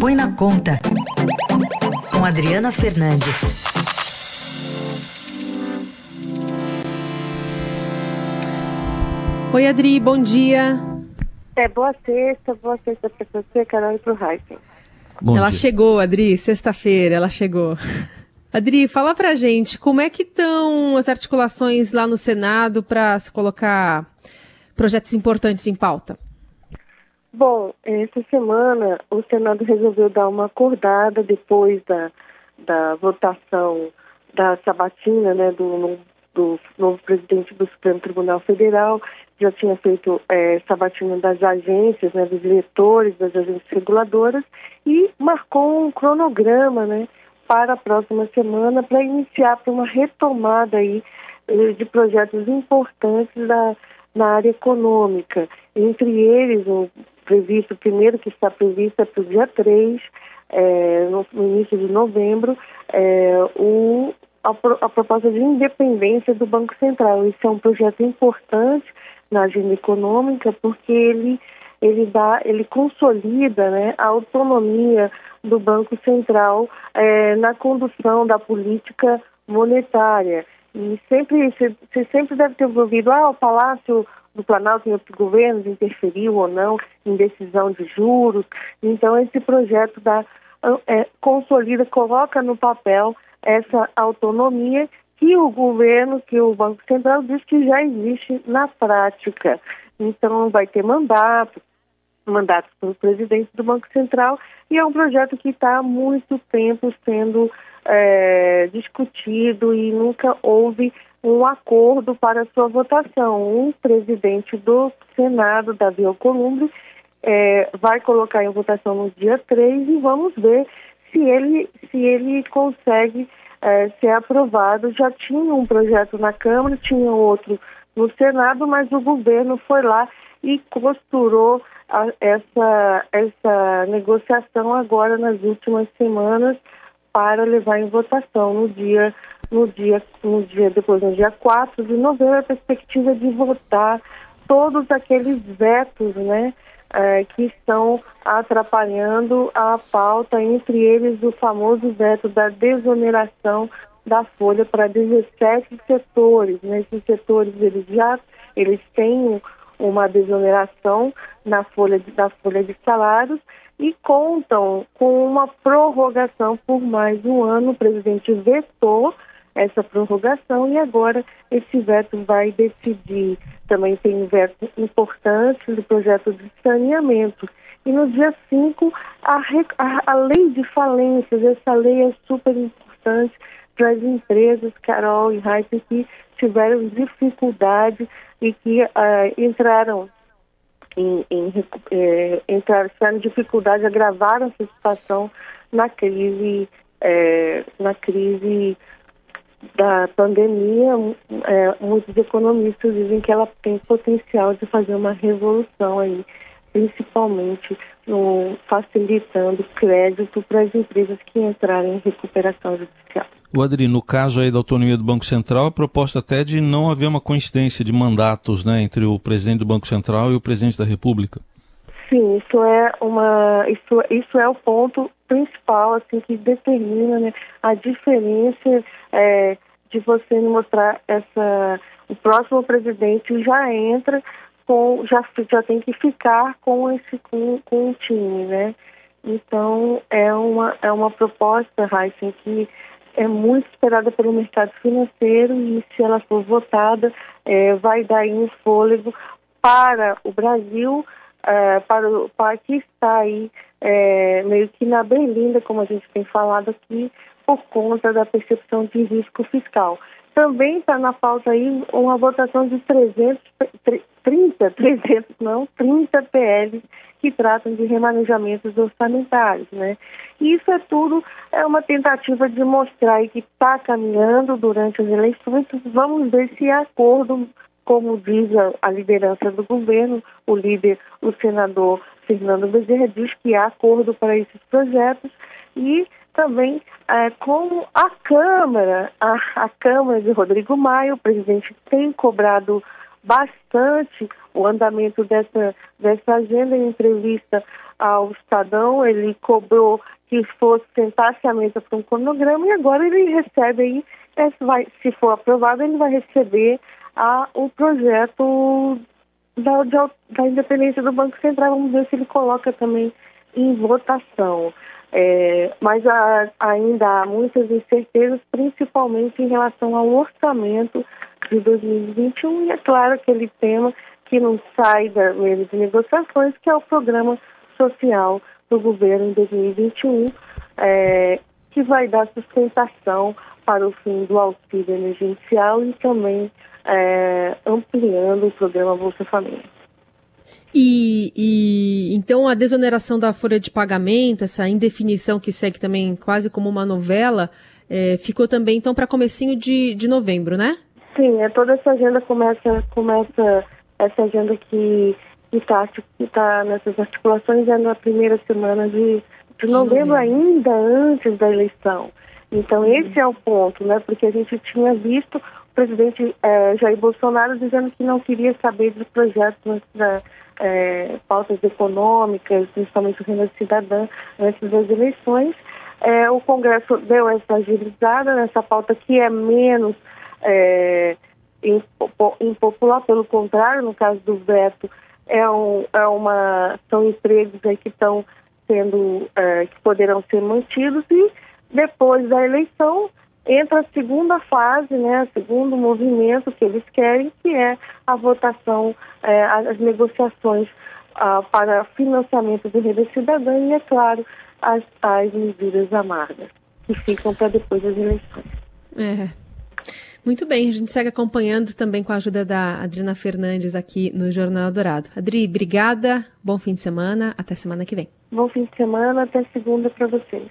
Põe na Conta, com Adriana Fernandes. Oi, Adri, bom dia. É, boa sexta, boa sexta para você, Carol, e para o Heisen. ela dia. chegou, Adri, sexta-feira, ela chegou. Adri, fala pra gente, como é que estão as articulações lá no Senado para se colocar projetos importantes em pauta? Bom, essa semana o Senado resolveu dar uma acordada depois da, da votação da sabatina né, do, do novo presidente do Supremo Tribunal Federal. Já tinha feito é, sabatina das agências, né, dos diretores das agências reguladoras e marcou um cronograma né, para a próxima semana para iniciar uma retomada aí eh, de projetos importantes da, na área econômica. Entre eles, o previsto, o primeiro que está previsto é para o dia 3, é, no, início de novembro, é, o, a, a, proposta de independência do Banco Central. Isso é um projeto importante na agenda econômica porque ele, ele, dá, ele consolida né, a autonomia do Banco Central é, na condução da política monetária. E sempre, você sempre deve ter ouvido, ah, o Palácio do Planalto e outros governos interferiu ou não em decisão de juros. Então, esse projeto da, é, consolida, coloca no papel essa autonomia que o governo, que o Banco Central diz que já existe na prática. Então, vai ter mandato, mandato o presidente do Banco Central, e é um projeto que está há muito tempo sendo é, discutido e nunca houve um acordo para sua votação. O presidente do Senado, Davi Alcolumbre, é, vai colocar em votação no dia 3 e vamos ver se ele, se ele consegue é, ser aprovado. Já tinha um projeto na Câmara, tinha outro no Senado, mas o governo foi lá e costurou a, essa, essa negociação agora nas últimas semanas para levar em votação no dia no dia, no dia depois, no dia 4 de novembro, a perspectiva de votar todos aqueles vetos, né, é, que estão atrapalhando a pauta, entre eles o famoso veto da desoneração da folha para 17 setores. Nesses setores eles já eles têm uma desoneração na folha de, da folha de salários e contam com uma prorrogação por mais um ano. O presidente vetou essa prorrogação e agora esse veto vai decidir. Também tem um veto importante do projeto de saneamento. E no dia 5, a, a, a lei de falências, essa lei é super importante para as empresas, Carol e Raíssa, que tiveram dificuldade e que uh, entraram em, em, eh, entraram, tiveram dificuldade, agravaram essa situação na crise, eh, na crise da pandemia, é, muitos economistas dizem que ela tem potencial de fazer uma revolução aí, principalmente no, facilitando crédito para as empresas que entrarem em recuperação judicial. O Adri, no caso aí da autonomia do Banco Central, a proposta até de não haver uma coincidência de mandatos né, entre o presidente do Banco Central e o presidente da República. Sim, isso é uma isso, isso é o ponto principal assim que determina né, a diferença é, de você mostrar essa o próximo presidente já entra com já já tem que ficar com esse com, com o time, né? Então é uma é uma proposta, Heisen, que é muito esperada pelo mercado financeiro e se ela for votada é, vai dar um fôlego para o Brasil é, para, o, para que está aí é, meio que na berlinda, como a gente tem falado aqui, por conta da percepção de risco fiscal. Também está na pauta aí uma votação de 300, 30, 300 não, 30 PLs que tratam de remanejamentos orçamentários, né? Isso é tudo é uma tentativa de mostrar que está caminhando durante as eleições. Vamos ver se acordo como diz a, liderança do governo, o líder, o senador Fernando Bezerra, diz que há acordo para esses projetos e também é, com a Câmara, a, a, Câmara de Rodrigo Maia, o presidente tem cobrado bastante o andamento dessa, dessa agenda em entrevista ao Estadão, ele cobrou que fosse sentar-se à mesa para um cronograma e agora ele recebe aí, vai, se for aprovado, ele vai receber a, o projeto da, da, da independência do Banco Central. Vamos ver se ele coloca também em votação. É, mas há, ainda há muitas incertezas, principalmente em relação ao orçamento de 2021 e é claro aquele tema que não sai da mesa de negociações, que é o programa social do governo em 2021, é, que vai dar sustentação para o fim do auxílio emergencial e também é, ampliando o programa Bolsa Família. E, e, então a desoneração da folha de pagamento, essa indefinição que segue também quase como uma novela, é, ficou também então para comecinho de, de novembro, né? Sim, é, toda essa agenda começa, começa essa agenda que está que tá nessas articulações é na primeira semana de, de novembro, ainda antes da eleição. Então esse é o ponto, né? Porque a gente tinha visto presidente é, Jair Bolsonaro dizendo que não queria saber dos projetos da é, pautas econômicas, principalmente o renda cidadã, antes das eleições. É, o Congresso deu essa agilizada nessa pauta que é menos impopular, pelo contrário, no caso do veto, é, um, é uma, são empregos aí que estão sendo, que poderão ser mantidos e depois da eleição entra a segunda fase, né, o segundo movimento que eles querem, que é a votação, é, as negociações ah, para financiamento do rede cidadã e, é claro, as tais medidas amargas, que ficam para depois das eleições. É. Muito bem, a gente segue acompanhando também com a ajuda da Adriana Fernandes aqui no Jornal Dourado. Adri, obrigada, bom fim de semana, até semana que vem. Bom fim de semana, até segunda para vocês.